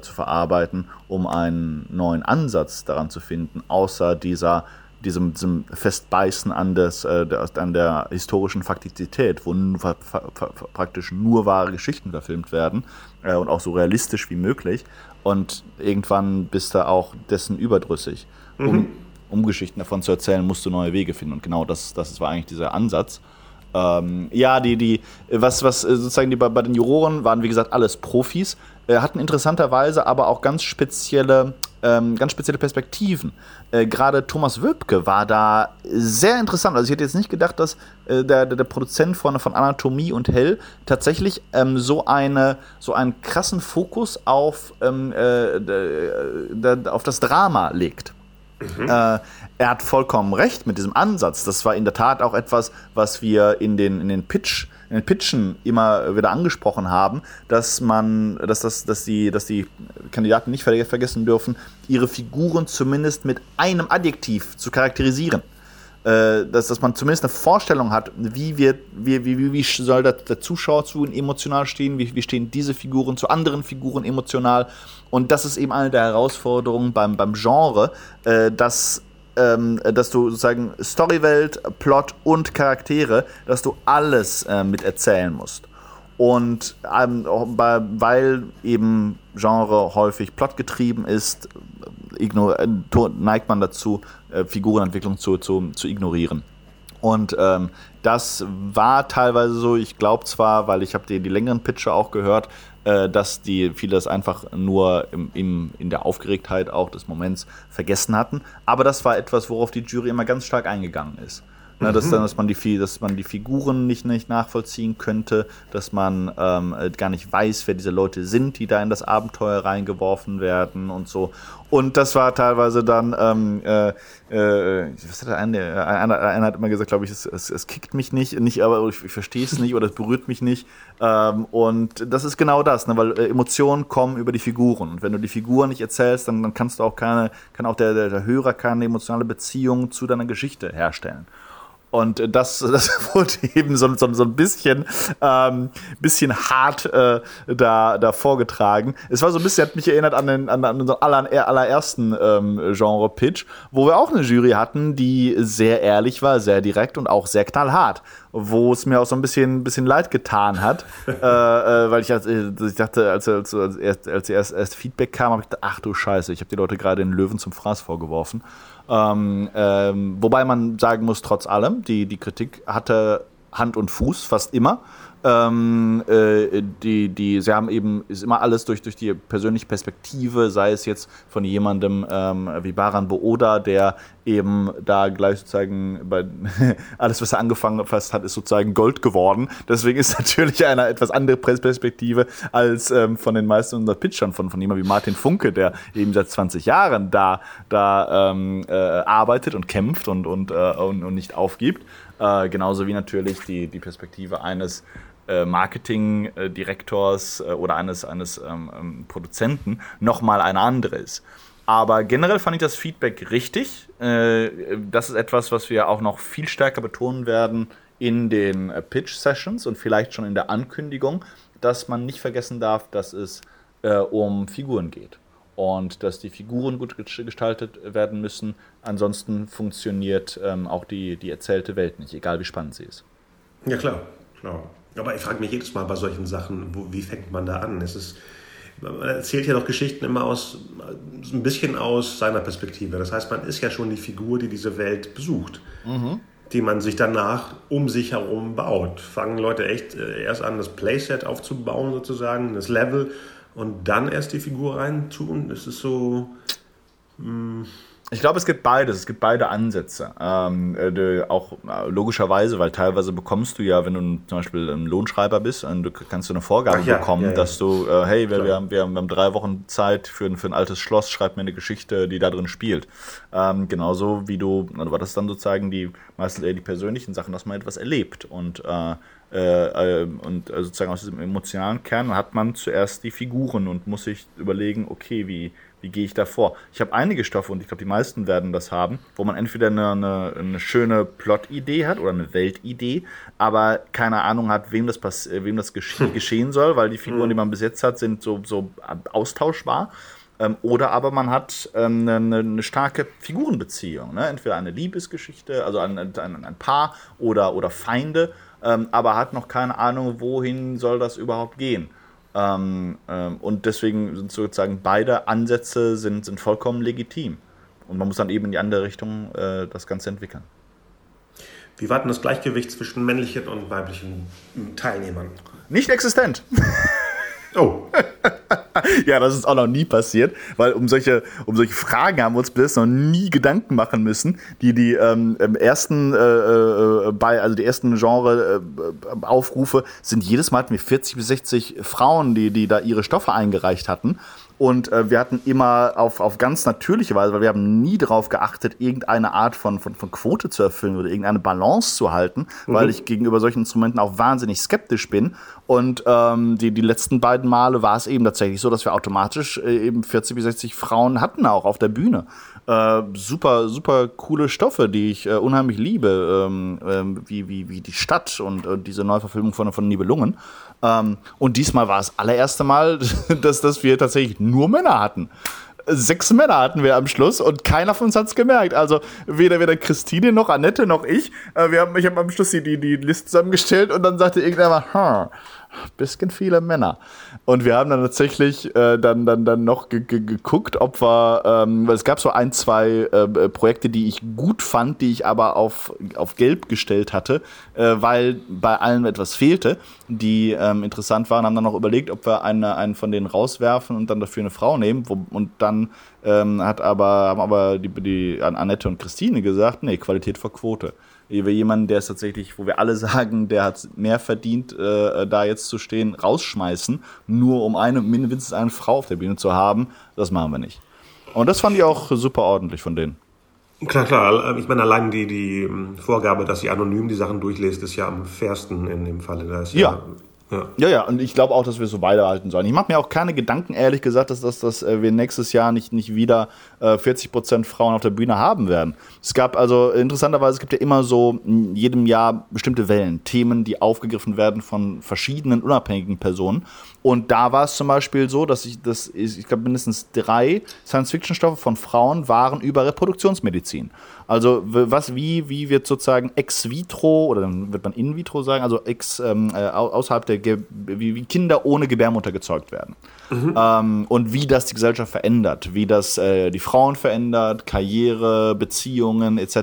zu verarbeiten, um einen neuen Ansatz daran zu finden, außer dieser diesem, diesem Festbeißen an, das, äh, an der historischen Faktizität, wo praktisch nur wahre Geschichten verfilmt werden äh, und auch so realistisch wie möglich. Und irgendwann bist du auch dessen überdrüssig. Mhm. Um, um Geschichten davon zu erzählen, musst du neue Wege finden. Und genau das, das war eigentlich dieser Ansatz. Ähm, ja, die, die, was, was äh, sozusagen die bei, bei den Juroren waren, wie gesagt, alles Profis, äh, hatten interessanterweise aber auch ganz spezielle, ähm, ganz spezielle Perspektiven. Äh, Gerade Thomas Wöbke war da sehr interessant. Also ich hätte jetzt nicht gedacht, dass äh, der, der, Produzent von, von Anatomie und Hell tatsächlich ähm, so, eine, so einen krassen Fokus auf, ähm, äh, auf das Drama legt. Mhm. Äh, er hat vollkommen recht mit diesem Ansatz. Das war in der Tat auch etwas, was wir in den, in den Pitch den Pitchen immer wieder angesprochen haben, dass man, dass das, dass die, dass die Kandidaten nicht vergessen dürfen, ihre Figuren zumindest mit einem Adjektiv zu charakterisieren. Äh, dass, dass man zumindest eine Vorstellung hat, wie, wird, wie, wie, wie soll der, der Zuschauer zu ihnen emotional stehen, wie, wie stehen diese Figuren zu anderen Figuren emotional. Und das ist eben eine der Herausforderungen beim, beim Genre, äh, dass ähm, dass du sozusagen Storywelt, Plot und Charaktere, dass du alles äh, mit erzählen musst. Und ähm, weil eben Genre häufig plotgetrieben ist, äh, neigt man dazu, äh, Figurenentwicklung zu, zu, zu ignorieren. Und ähm, das war teilweise so, ich glaube zwar, weil ich habe die, die längeren Pitcher auch gehört, äh, dass die viele das einfach nur im, im, in der Aufgeregtheit auch des Moments vergessen hatten. Aber das war etwas, worauf die Jury immer ganz stark eingegangen ist. Ne, dass, dann, dass, man die, dass man die Figuren nicht, nicht nachvollziehen könnte, dass man ähm, gar nicht weiß, wer diese Leute sind, die da in das Abenteuer reingeworfen werden und so. Und das war teilweise dann, ähm, äh, äh, was hat der eine, einer, einer hat immer gesagt, glaube ich, es, es, es, kickt mich nicht, nicht aber ich, ich verstehe es nicht oder es berührt mich nicht. Ähm, und das ist genau das, ne, weil äh, Emotionen kommen über die Figuren. Und wenn du die Figuren nicht erzählst, dann, dann kannst du auch keine, kann auch der, der, der Hörer keine emotionale Beziehung zu deiner Geschichte herstellen. Und das, das wurde eben so, so, so ein bisschen, ähm, bisschen hart äh, da, da vorgetragen. Es war so ein bisschen, hat mich erinnert an, den, an, an unseren aller, allerersten ähm, Genre-Pitch, wo wir auch eine Jury hatten, die sehr ehrlich war, sehr direkt und auch sehr knallhart. Wo es mir auch so ein bisschen, bisschen leid getan hat, äh, äh, weil ich, äh, ich dachte, als, als, als, erst, als erst, erst Feedback kam, habe ich gedacht, ach du Scheiße, ich habe die Leute gerade den Löwen zum Fraß vorgeworfen. Ähm, ähm, wobei man sagen muss, trotz allem, die, die Kritik hatte Hand und Fuß fast immer. Ähm, äh, die, die, sie haben eben, ist immer alles durch, durch die persönliche Perspektive, sei es jetzt von jemandem ähm, wie Baran Booda, der eben da gleich sozusagen bei alles, was er angefangen hat, ist sozusagen Gold geworden. Deswegen ist natürlich eine etwas andere Perspektive als ähm, von den meisten unserer Pitchern, von, von jemandem wie Martin Funke, der eben seit 20 Jahren da, da ähm, äh, arbeitet und kämpft und, und, äh, und, und nicht aufgibt. Äh, genauso wie natürlich die, die Perspektive eines Marketingdirektors äh, oder eines, eines ähm, ähm, Produzenten nochmal eine andere ist. Aber generell fand ich das Feedback richtig. Äh, das ist etwas, was wir auch noch viel stärker betonen werden in den äh, Pitch-Sessions und vielleicht schon in der Ankündigung, dass man nicht vergessen darf, dass es äh, um Figuren geht und dass die Figuren gut gestaltet werden müssen. Ansonsten funktioniert ähm, auch die, die erzählte Welt nicht, egal wie spannend sie ist. Ja, klar, klar. Aber ich frage mich jedes Mal bei solchen Sachen, wo, wie fängt man da an? Es ist, man erzählt ja doch Geschichten immer aus, ein bisschen aus seiner Perspektive. Das heißt, man ist ja schon die Figur, die diese Welt besucht. Mhm. Die man sich danach um sich herum baut. Fangen Leute echt äh, erst an, das Playset aufzubauen, sozusagen, das Level, und dann erst die Figur reintun. Das ist so. Mh, hm, ich glaube, es gibt beides. Es gibt beide Ansätze. Ähm, äh, auch äh, logischerweise, weil teilweise bekommst du ja, wenn du zum Beispiel ein Lohnschreiber bist, und du kannst du eine Vorgabe ja, bekommen, ja, ja. dass du, äh, hey, wir, wir, haben, wir, haben, drei Wochen Zeit für, ein, für ein altes Schloss, schreib mir eine Geschichte, die da drin spielt. Ähm, genauso wie du, war das dann sozusagen die meistens eher die persönlichen Sachen, dass man etwas erlebt und äh, äh, und sozusagen aus diesem emotionalen Kern hat man zuerst die Figuren und muss sich überlegen, okay, wie, wie gehe ich da vor? Ich habe einige Stoffe, und ich glaube, die meisten werden das haben, wo man entweder eine, eine, eine schöne Plot-Idee hat oder eine Weltidee, aber keine Ahnung hat, wem das, wem das gesche geschehen soll, weil die Figuren, die hm. man bis jetzt hat, sind so, so austauschbar. Ähm, oder aber man hat ähm, eine, eine, starke Figurenbeziehung. Ne? Entweder eine Liebesgeschichte, also ein, ein, ein Paar oder, oder Feinde, ähm, aber hat noch keine Ahnung, wohin soll das überhaupt gehen. Ähm, ähm, und deswegen sind sozusagen beide Ansätze sind, sind vollkommen legitim. Und man muss dann eben in die andere Richtung äh, das Ganze entwickeln. Wie war denn das Gleichgewicht zwischen männlichen und weiblichen Teilnehmern? Nicht existent. Oh. ja, das ist auch noch nie passiert, weil um solche, um solche Fragen haben wir uns bis jetzt noch nie Gedanken machen müssen. Die, die ähm, ersten, äh, äh, bei, also die ersten Genre-Aufrufe äh, sind jedes Mal mit 40 bis 60 Frauen, die, die da ihre Stoffe eingereicht hatten. Und äh, wir hatten immer auf, auf ganz natürliche Weise, weil wir haben nie darauf geachtet, irgendeine Art von, von, von Quote zu erfüllen oder irgendeine Balance zu halten, mhm. weil ich gegenüber solchen Instrumenten auch wahnsinnig skeptisch bin. Und ähm, die, die letzten beiden Male war es eben tatsächlich so, dass wir automatisch äh, eben 40 bis 60 Frauen hatten auch auf der Bühne. Äh, super, super coole Stoffe, die ich äh, unheimlich liebe, ähm, ähm, wie, wie, wie die Stadt und, und diese Neuverfilmung von, von Nibelungen. Ähm, und diesmal war es allererste Mal, dass, dass wir tatsächlich nur Männer hatten sechs Männer hatten wir am Schluss und keiner von uns hat es gemerkt. Also weder, weder Christine noch Annette noch ich. Äh, wir haben, ich habe am Schluss die, die, die Liste zusammengestellt und dann sagte irgendjemand, hm, bisschen viele Männer. Und wir haben dann tatsächlich äh, dann, dann, dann noch geguckt, ob wir, ähm, weil es gab so ein, zwei äh, Projekte, die ich gut fand, die ich aber auf, auf gelb gestellt hatte, äh, weil bei allen etwas fehlte, die ähm, interessant waren, haben dann noch überlegt, ob wir eine, einen von denen rauswerfen und dann dafür eine Frau nehmen. Wo, und dann ähm, hat aber, haben aber die, die Annette und Christine gesagt, nee, Qualität vor Quote wir jemanden, der ist tatsächlich, wo wir alle sagen, der hat mehr verdient, äh, da jetzt zu stehen, rausschmeißen, nur um eine, mindestens eine Frau auf der Bühne zu haben, das machen wir nicht. Und das fand ich auch super ordentlich von denen. Klar, klar. Ich meine, allein die, die ähm, Vorgabe, dass sie anonym die Sachen durchlässt, ist ja am fairsten in dem Falle. ja, ja ja. ja, ja, und ich glaube auch, dass wir so beibehalten sollen. Ich mache mir auch keine Gedanken, ehrlich gesagt, dass, dass, dass äh, wir nächstes Jahr nicht, nicht wieder äh, 40% Frauen auf der Bühne haben werden. Es gab also, interessanterweise, es gibt ja immer so in jedem Jahr bestimmte Wellen, Themen, die aufgegriffen werden von verschiedenen unabhängigen Personen. Und da war es zum Beispiel so, dass ich, das, ich glaube, mindestens drei Science-Fiction-Stoffe von Frauen waren über Reproduktionsmedizin. Also was, wie, wie wird sozusagen ex vitro oder dann wird man in vitro sagen, also ex, ähm, äh, außerhalb der, Ge wie, wie, Kinder ohne Gebärmutter gezeugt werden. Mhm. Ähm, und wie das die Gesellschaft verändert, wie das äh, die Frauen verändert, Karriere, Beziehungen etc.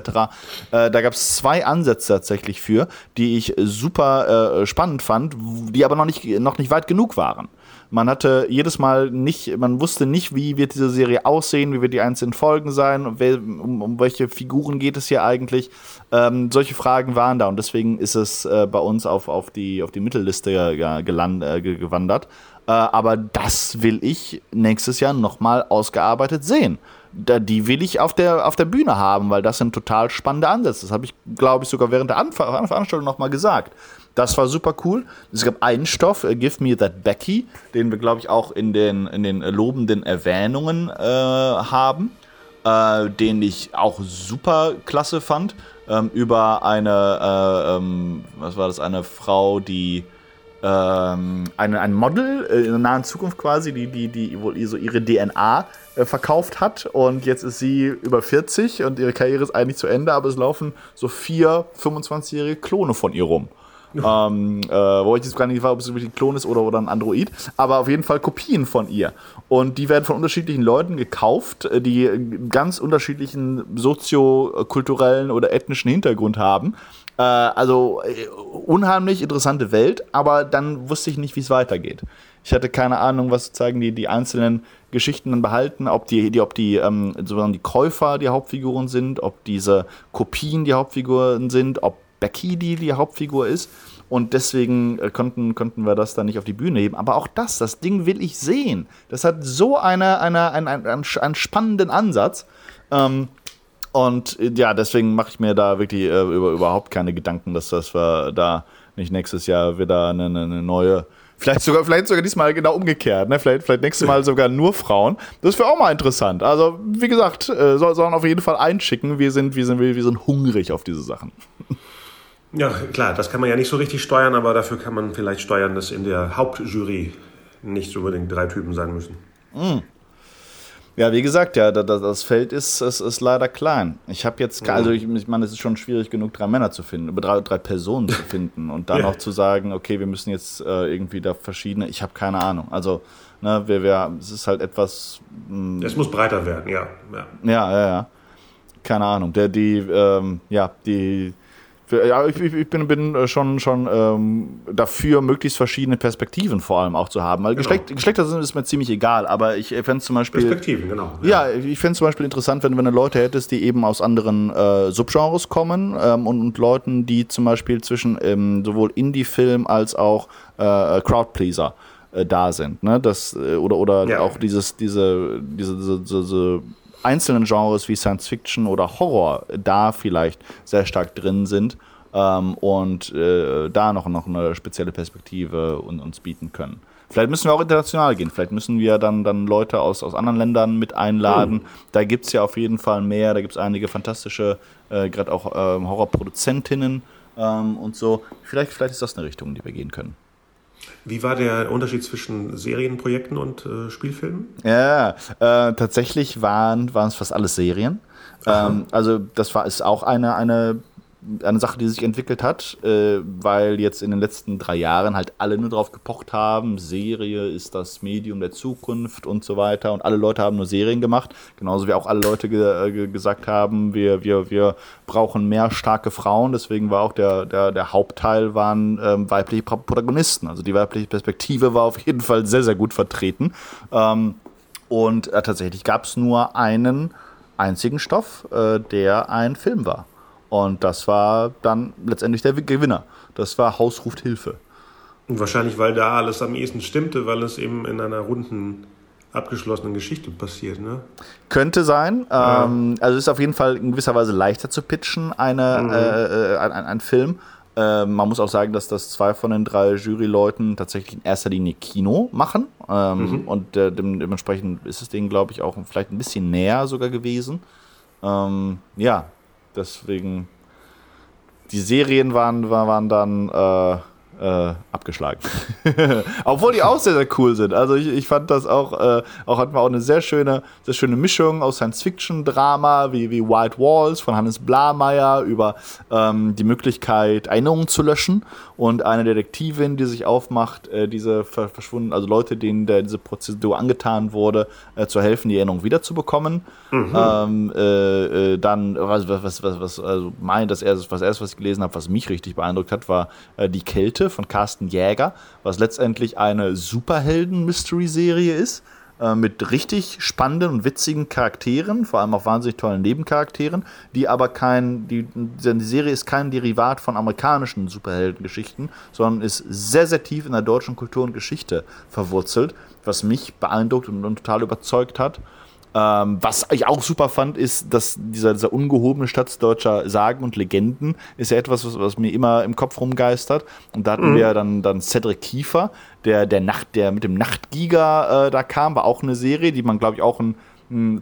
Äh, da gab es zwei Ansätze tatsächlich für, die ich super äh, spannend fand, die aber noch nicht, noch nicht weit genug waren. Man hatte jedes Mal nicht, man wusste nicht, wie wird diese Serie aussehen, wie wird die einzelnen Folgen sein, um, um welche Figuren geht es hier eigentlich. Ähm, solche Fragen waren da und deswegen ist es äh, bei uns auf, auf, die, auf die Mittelliste ja, geland, äh, gewandert. Äh, aber das will ich nächstes Jahr nochmal ausgearbeitet sehen. Die will ich auf der, auf der Bühne haben, weil das sind total spannende Ansätze. Das habe ich, glaube ich, sogar während der Anf Veranstaltung nochmal gesagt. Das war super cool. Es gab einen Stoff, uh, Give Me That Becky, den wir, glaube ich, auch in den, in den lobenden Erwähnungen äh, haben, äh, den ich auch super klasse fand. Ähm, über eine, äh, ähm, was war das, eine Frau, die ähm, eine, ein Model äh, in der nahen Zukunft quasi, die, die, die wohl so ihre DNA äh, verkauft hat und jetzt ist sie über 40 und ihre Karriere ist eigentlich zu Ende, aber es laufen so vier 25-jährige Klone von ihr rum ähm, äh, wo ich jetzt gar nicht weiß, ob es wirklich ein Klon ist oder, oder ein Android, aber auf jeden Fall Kopien von ihr. Und die werden von unterschiedlichen Leuten gekauft, äh, die ganz unterschiedlichen soziokulturellen oder ethnischen Hintergrund haben. Äh, also äh, unheimlich interessante Welt, aber dann wusste ich nicht, wie es weitergeht. Ich hatte keine Ahnung, was sozusagen die, die einzelnen Geschichten dann behalten, ob die, die, ob die, ähm, sozusagen die Käufer die Hauptfiguren sind, ob diese Kopien die Hauptfiguren sind, ob Becky, die die Hauptfigur ist. Und deswegen äh, konnten, konnten wir das dann nicht auf die Bühne heben. Aber auch das, das Ding will ich sehen. Das hat so eine, eine, einen, einen, einen spannenden Ansatz. Ähm, und äh, ja, deswegen mache ich mir da wirklich äh, über, überhaupt keine Gedanken, dass, dass wir da nicht nächstes Jahr wieder eine, eine neue Vielleicht sogar, vielleicht sogar diesmal genau umgekehrt. Ne? Vielleicht, vielleicht nächstes Mal sogar nur Frauen. Das wäre auch mal interessant. Also, wie gesagt, äh, sollen auf jeden Fall einschicken. Wir sind, wir, sind, wir sind hungrig auf diese Sachen. Ja, klar, das kann man ja nicht so richtig steuern, aber dafür kann man vielleicht steuern, dass in der Hauptjury nicht unbedingt drei Typen sein müssen. Mm. Ja, wie gesagt, ja, das Feld ist, ist, ist leider klein. Ich habe jetzt, also ich, ich meine, es ist schon schwierig genug, drei Männer zu finden, drei, drei Personen zu finden und dann ja. auch zu sagen, okay, wir müssen jetzt äh, irgendwie da verschiedene, ich habe keine Ahnung. Also, ne, wir, wir, es ist halt etwas. Mh, mm, es muss breiter werden, ja. Ja, ja, ja. ja. Keine Ahnung. Der, die, ähm, ja, die ja, ich, ich bin, bin, äh, schon, schon ähm, dafür, möglichst verschiedene Perspektiven vor allem auch zu haben. Weil genau. Geschlecht, Geschlechter sind ist mir ziemlich egal, aber ich fände es zum Beispiel. Perspektiven, genau. Ja, ja ich fände es zum Beispiel interessant, wenn, wenn du Leute hättest, die eben aus anderen äh, Subgenres kommen ähm, und, und Leuten, die zum Beispiel zwischen ähm, sowohl Indie-Film als auch äh, Crowdpleaser äh, da sind. Ne? Das, äh, oder oder ja. auch dieses, diese, diese, diese, diese einzelnen Genres wie Science Fiction oder Horror da vielleicht sehr stark drin sind ähm, und äh, da noch, noch eine spezielle Perspektive un, uns bieten können. Vielleicht müssen wir auch international gehen. Vielleicht müssen wir dann, dann Leute aus, aus anderen Ländern mit einladen. Mhm. Da gibt es ja auf jeden Fall mehr. Da gibt es einige fantastische, äh, gerade auch ähm, Horrorproduzentinnen ähm, und so. Vielleicht, vielleicht ist das eine Richtung, in die wir gehen können. Wie war der Unterschied zwischen Serienprojekten und äh, Spielfilmen? Ja, äh, tatsächlich waren, es fast alles Serien. Ähm, also das war ist auch eine, eine eine Sache, die sich entwickelt hat, äh, weil jetzt in den letzten drei Jahren halt alle nur drauf gepocht haben, Serie ist das Medium der Zukunft und so weiter. Und alle Leute haben nur Serien gemacht, genauso wie auch alle Leute ge äh, gesagt haben, wir, wir, wir brauchen mehr starke Frauen, deswegen war auch der, der, der Hauptteil waren ähm, weibliche Protagonisten, also die weibliche Perspektive war auf jeden Fall sehr, sehr gut vertreten. Ähm, und äh, tatsächlich gab es nur einen einzigen Stoff, äh, der ein Film war. Und das war dann letztendlich der Gewinner. Das war Haus ruft Hilfe. Und wahrscheinlich, weil da alles am ehesten stimmte, weil es eben in einer runden abgeschlossenen Geschichte passiert, ne? Könnte sein. Ja. Ähm, also ist auf jeden Fall in gewisser Weise leichter zu pitchen, eine, mhm. äh, äh, ein, ein, Film. Äh, man muss auch sagen, dass das zwei von den drei Juryleuten tatsächlich in erster Linie Kino machen. Ähm, mhm. Und äh, dementsprechend ist es denen, glaube ich, auch vielleicht ein bisschen näher sogar gewesen. Ähm, ja, Deswegen, die Serien waren, waren dann äh, äh, abgeschlagen. Obwohl die auch sehr, sehr cool sind. Also ich, ich fand das auch, äh, auch hatten wir auch eine sehr schöne, sehr schöne Mischung aus Science-Fiction-Drama wie, wie White Walls von Hannes Blameyer über ähm, die Möglichkeit, Erinnerungen zu löschen und eine Detektivin, die sich aufmacht, äh, diese verschwunden, also Leute, denen der, diese Prozedur angetan wurde, äh, zu helfen, die Erinnerung wiederzubekommen. Mhm. Ähm, äh, äh, dann, was, was, was, was, also mein, das erste, was erst, was ich gelesen habe, was mich richtig beeindruckt hat, war die Kälte von Carsten Jäger, was letztendlich eine Superhelden-Mystery-Serie ist äh, mit richtig spannenden und witzigen Charakteren, vor allem auch wahnsinnig tollen Nebencharakteren, die aber kein, die, die Serie ist kein Derivat von amerikanischen Superheldengeschichten, sondern ist sehr, sehr tief in der deutschen Kultur und Geschichte verwurzelt, was mich beeindruckt und, und total überzeugt hat. Ähm, was ich auch super fand, ist, dass dieser, dieser ungehobene Staatsdeutscher Sagen und Legenden ist ja etwas, was, was, mir immer im Kopf rumgeistert. Und da hatten mhm. wir dann, dann Cedric Kiefer, der, der, Nacht, der mit dem Nachtgiga äh, da kam, war auch eine Serie, die man, glaube ich, auch ein,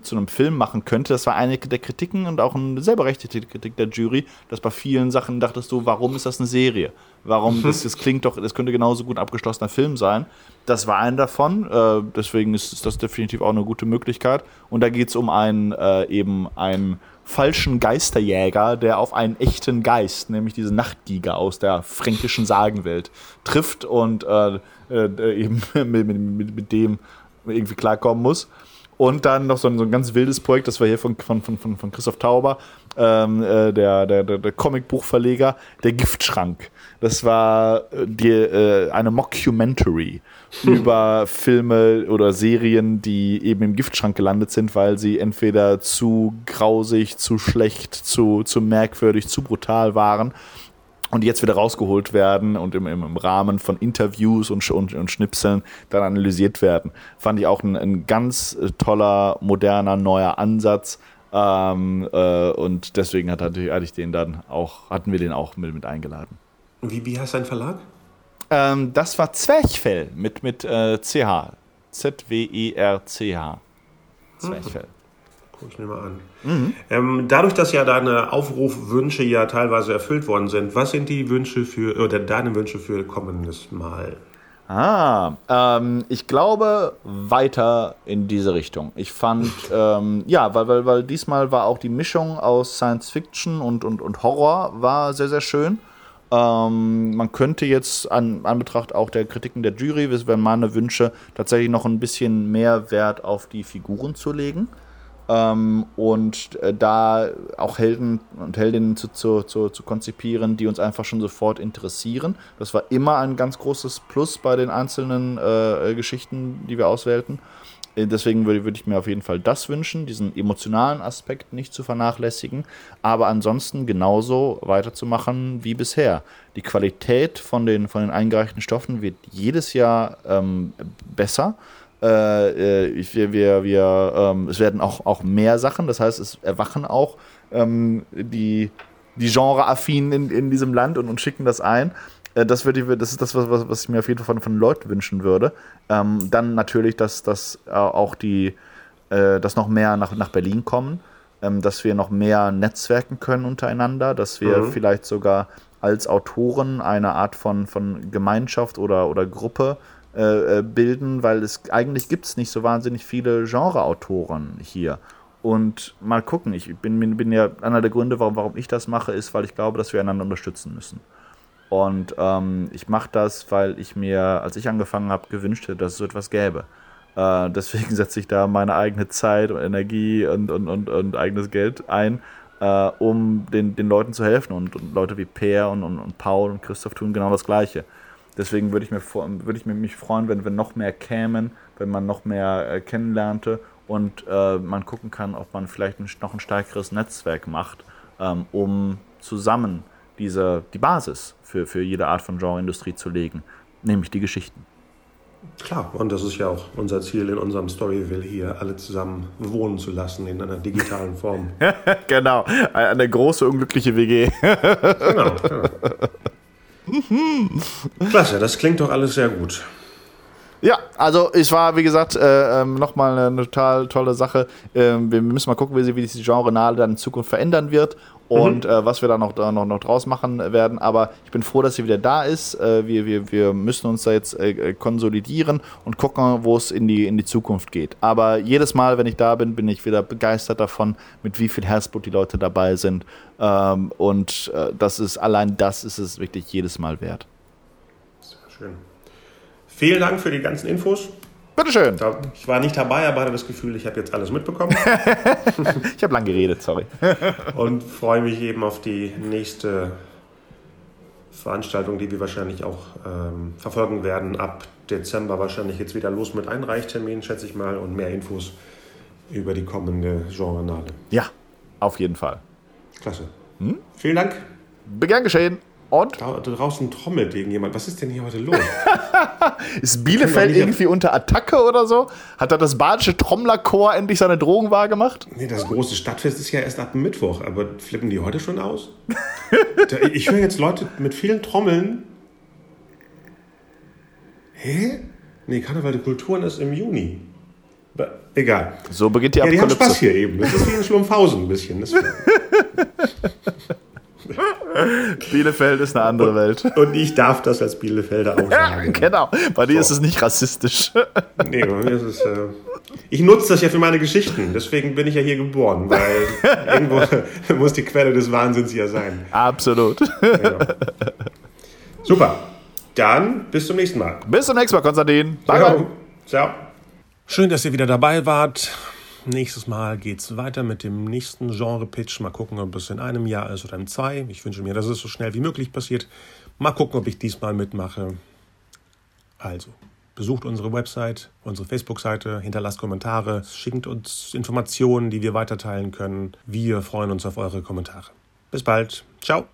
zu einem Film machen könnte. Das war eine der Kritiken und auch eine sehr berechtigte Kritik der Jury, dass bei vielen Sachen dachtest du, warum ist das eine Serie? Warum, das, das klingt doch, das könnte genauso gut ein abgeschlossener Film sein. Das war ein davon, äh, deswegen ist das definitiv auch eine gute Möglichkeit. Und da geht es um einen, äh, eben einen falschen Geisterjäger, der auf einen echten Geist, nämlich diese Nachtgiger aus der fränkischen Sagenwelt, trifft und äh, äh eben mit, mit, mit dem irgendwie klarkommen muss. Und dann noch so ein, so ein ganz wildes Projekt, das war hier von, von, von, von Christoph Tauber, ähm, äh, der, der, der, Comicbuchverleger, der Giftschrank. Das war äh, die, äh, eine Mockumentary hm. über Filme oder Serien, die eben im Giftschrank gelandet sind, weil sie entweder zu grausig, zu schlecht, zu, zu merkwürdig, zu brutal waren und jetzt wieder rausgeholt werden und im, im Rahmen von Interviews und, und, und, Schnipseln dann analysiert werden. Fand ich auch ein, ein ganz äh, toller, moderner, neuer Ansatz. Ähm, äh, und deswegen hat, hatte ich den dann auch, hatten wir den auch mit, mit eingeladen. Wie, wie heißt dein Verlag? Ähm, das war Zwerchfell mit, mit äh, CH. Z-W-E-R-C-H. Zwerchfell. Guck ich mir mal an. Mhm. Ähm, dadurch, dass ja deine Aufrufwünsche ja teilweise erfüllt worden sind, was sind die Wünsche für, oder deine Wünsche für kommendes Mal? Ah, ähm, ich glaube weiter in diese Richtung. Ich fand, ähm, ja, weil, weil, weil diesmal war auch die Mischung aus Science Fiction und, und, und Horror war sehr, sehr schön. Ähm, man könnte jetzt an Anbetracht auch der Kritiken der Jury, wären meine Wünsche, tatsächlich noch ein bisschen mehr Wert auf die Figuren zu legen. Ähm, und äh, da auch Helden und Heldinnen zu, zu, zu, zu, konzipieren, die uns einfach schon sofort interessieren. Das war immer ein ganz großes Plus bei den einzelnen äh, Geschichten, die wir auswählten. Äh, deswegen würde, würde ich mir auf jeden Fall das wünschen, diesen emotionalen Aspekt nicht zu vernachlässigen, aber ansonsten genauso weiterzumachen wie bisher. Die Qualität von den, von den eingereichten Stoffen wird jedes Jahr ähm, besser. Äh, äh wir, wir, wir, ähm, es werden auch, auch mehr Sachen, das heißt, es erwachen auch ähm, die, die Genre-Affinen in, in diesem Land und, und schicken das ein. Äh, das, ich, das ist das, was, was ich mir auf jeden Fall von, von Leuten wünschen würde. Ähm, dann natürlich, dass, dass äh, auch die, äh, dass noch mehr nach, nach Berlin kommen, ähm, dass wir noch mehr netzwerken können untereinander, dass wir mhm. vielleicht sogar als Autoren eine Art von, von Gemeinschaft oder, oder Gruppe äh, äh bilden, weil es eigentlich gibt es nicht so wahnsinnig viele Genre-Autoren hier. Und mal gucken, ich bin, bin ja einer der Gründe, warum, warum ich das mache, ist, weil ich glaube, dass wir einander unterstützen müssen. Und ähm, ich mache das, weil ich mir, als ich angefangen habe, gewünscht hätte, dass es so etwas gäbe. Äh, deswegen setze ich da meine eigene Zeit und Energie und, und, und, und eigenes Geld ein, äh, um den, den Leuten zu helfen. Und, und Leute wie Peer und, und, und, Paul und Christoph tun genau das Gleiche. Deswegen würde ich, mir, würd ich mich freuen, wenn wir noch mehr kämen, wenn man noch mehr äh, kennenlernte und äh, man gucken kann, ob man vielleicht ein, noch ein stärkeres Netzwerk macht, ähm, um zusammen diese, die Basis für, für jede Art von Genreindustrie zu legen, nämlich die Geschichten. Klar, und das ist ja auch unser Ziel in unserem Storyville hier, alle zusammen wohnen zu lassen in einer digitalen Form. genau, eine große unglückliche WG. genau. genau. Klasse, das klingt doch alles sehr gut. Ja, also es war, wie gesagt, äh, ähm, nochmal eine total tolle Sache. Ähm, wir müssen mal gucken, wie sich wie diese Genre dann in Zukunft verändern wird und mhm. äh, was wir da noch, da noch, noch draus machen werden. Aber ich bin froh, dass sie wieder da ist. Äh, wir, wir, wir müssen uns da jetzt äh, äh, konsolidieren und gucken, wo es in die, in die Zukunft geht. Aber jedes Mal, wenn ich da bin, bin ich wieder begeistert davon, mit wie viel Herzblut die Leute dabei sind. Ähm, und äh, das ist allein das ist es wirklich jedes Mal wert. Sehr schön. Vielen Dank für die ganzen Infos. Bitteschön. Ich war nicht dabei, aber hatte das Gefühl, ich habe jetzt alles mitbekommen. ich habe lang geredet, sorry. Und freue mich eben auf die nächste Veranstaltung, die wir wahrscheinlich auch ähm, verfolgen werden. Ab Dezember wahrscheinlich jetzt wieder los mit Einreichtermin, schätze ich mal, und mehr Infos über die kommende Genrenale. Ja, auf jeden Fall. Klasse. Hm? Vielen Dank. Begern geschehen. Und? Da, draußen trommelt irgendjemand. Was ist denn hier heute los? ist Bielefeld irgendwie unter Attacke oder so? Hat da das badische Trommlerchor endlich seine Drogen wahrgemacht? Nee, das große Stadtfest ist ja erst ab Mittwoch. Aber flippen die heute schon aus? ich höre jetzt Leute mit vielen Trommeln. Hä? Nee, Karneval der Kulturen ist im Juni. Aber egal. So beginnt die ja, Apokalypse. Die haben Spaß hier eben. Das ist wie in Schlumpfhausen ein bisschen. Bielefeld ist eine andere Welt. Und ich darf das als Bielefelder auch sagen. genau, bei dir so. ist es nicht rassistisch. nee, bei mir ist es. Äh, ich nutze das ja für meine Geschichten, deswegen bin ich ja hier geboren, weil irgendwo muss die Quelle des Wahnsinns ja sein. Absolut. Genau. Super. Dann bis zum nächsten Mal. Bis zum nächsten Mal, Konstantin. Bye. Ciao. Ciao. Schön, dass ihr wieder dabei wart. Nächstes Mal geht es weiter mit dem nächsten Genre-Pitch. Mal gucken, ob es in einem Jahr ist oder in zwei. Ich wünsche mir, dass es so schnell wie möglich passiert. Mal gucken, ob ich diesmal mitmache. Also, besucht unsere Website, unsere Facebook-Seite, hinterlasst Kommentare, schickt uns Informationen, die wir weiterteilen können. Wir freuen uns auf eure Kommentare. Bis bald. Ciao.